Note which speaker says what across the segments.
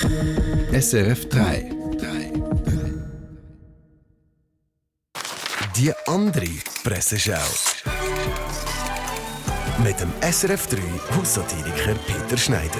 Speaker 1: SRF 3.
Speaker 2: Die andere Presseschau. Mit dem SRF 3 Haussatiriker Peter Schneider.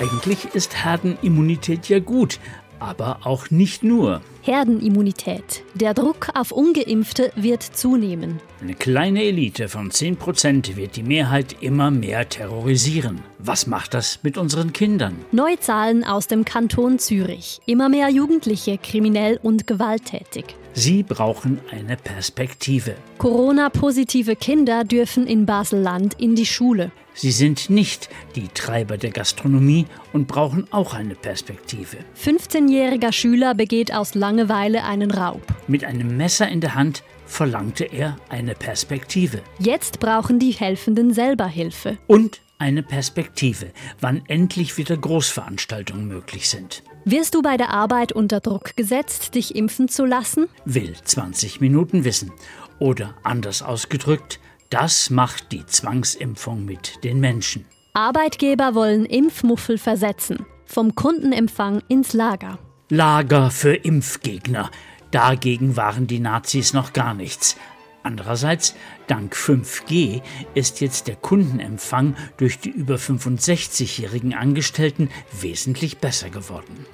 Speaker 3: Eigentlich ist Herdenimmunität ja gut, aber auch nicht nur.
Speaker 4: Herdenimmunität. Der Druck auf ungeimpfte wird zunehmen.
Speaker 3: Eine kleine Elite von 10% wird die Mehrheit immer mehr terrorisieren. Was macht das mit unseren Kindern?
Speaker 4: Neue Zahlen aus dem Kanton Zürich. Immer mehr Jugendliche kriminell und gewalttätig.
Speaker 3: Sie brauchen eine Perspektive.
Speaker 4: Corona-positive Kinder dürfen in Basel-Land in die Schule.
Speaker 3: Sie sind nicht die Treiber der Gastronomie und brauchen auch eine Perspektive.
Speaker 4: 15-jähriger Schüler begeht aus Langeweile einen Raub.
Speaker 3: Mit einem Messer in der Hand verlangte er eine Perspektive.
Speaker 4: Jetzt brauchen die Helfenden selber Hilfe.
Speaker 3: Und eine Perspektive, wann endlich wieder Großveranstaltungen möglich sind.
Speaker 4: Wirst du bei der Arbeit unter Druck gesetzt, dich impfen zu lassen?
Speaker 3: Will 20 Minuten wissen. Oder anders ausgedrückt, das macht die Zwangsimpfung mit den Menschen.
Speaker 4: Arbeitgeber wollen Impfmuffel versetzen. Vom Kundenempfang ins Lager.
Speaker 3: Lager für Impfgegner. Dagegen waren die Nazis noch gar nichts. Andererseits, dank 5G ist jetzt der Kundenempfang durch die über 65-jährigen Angestellten wesentlich besser geworden.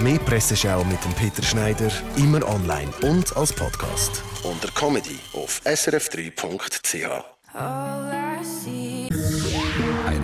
Speaker 2: Mehr Presseschau mit dem Peter Schneider, immer online und als Podcast. Unter Comedy auf srf3.ch.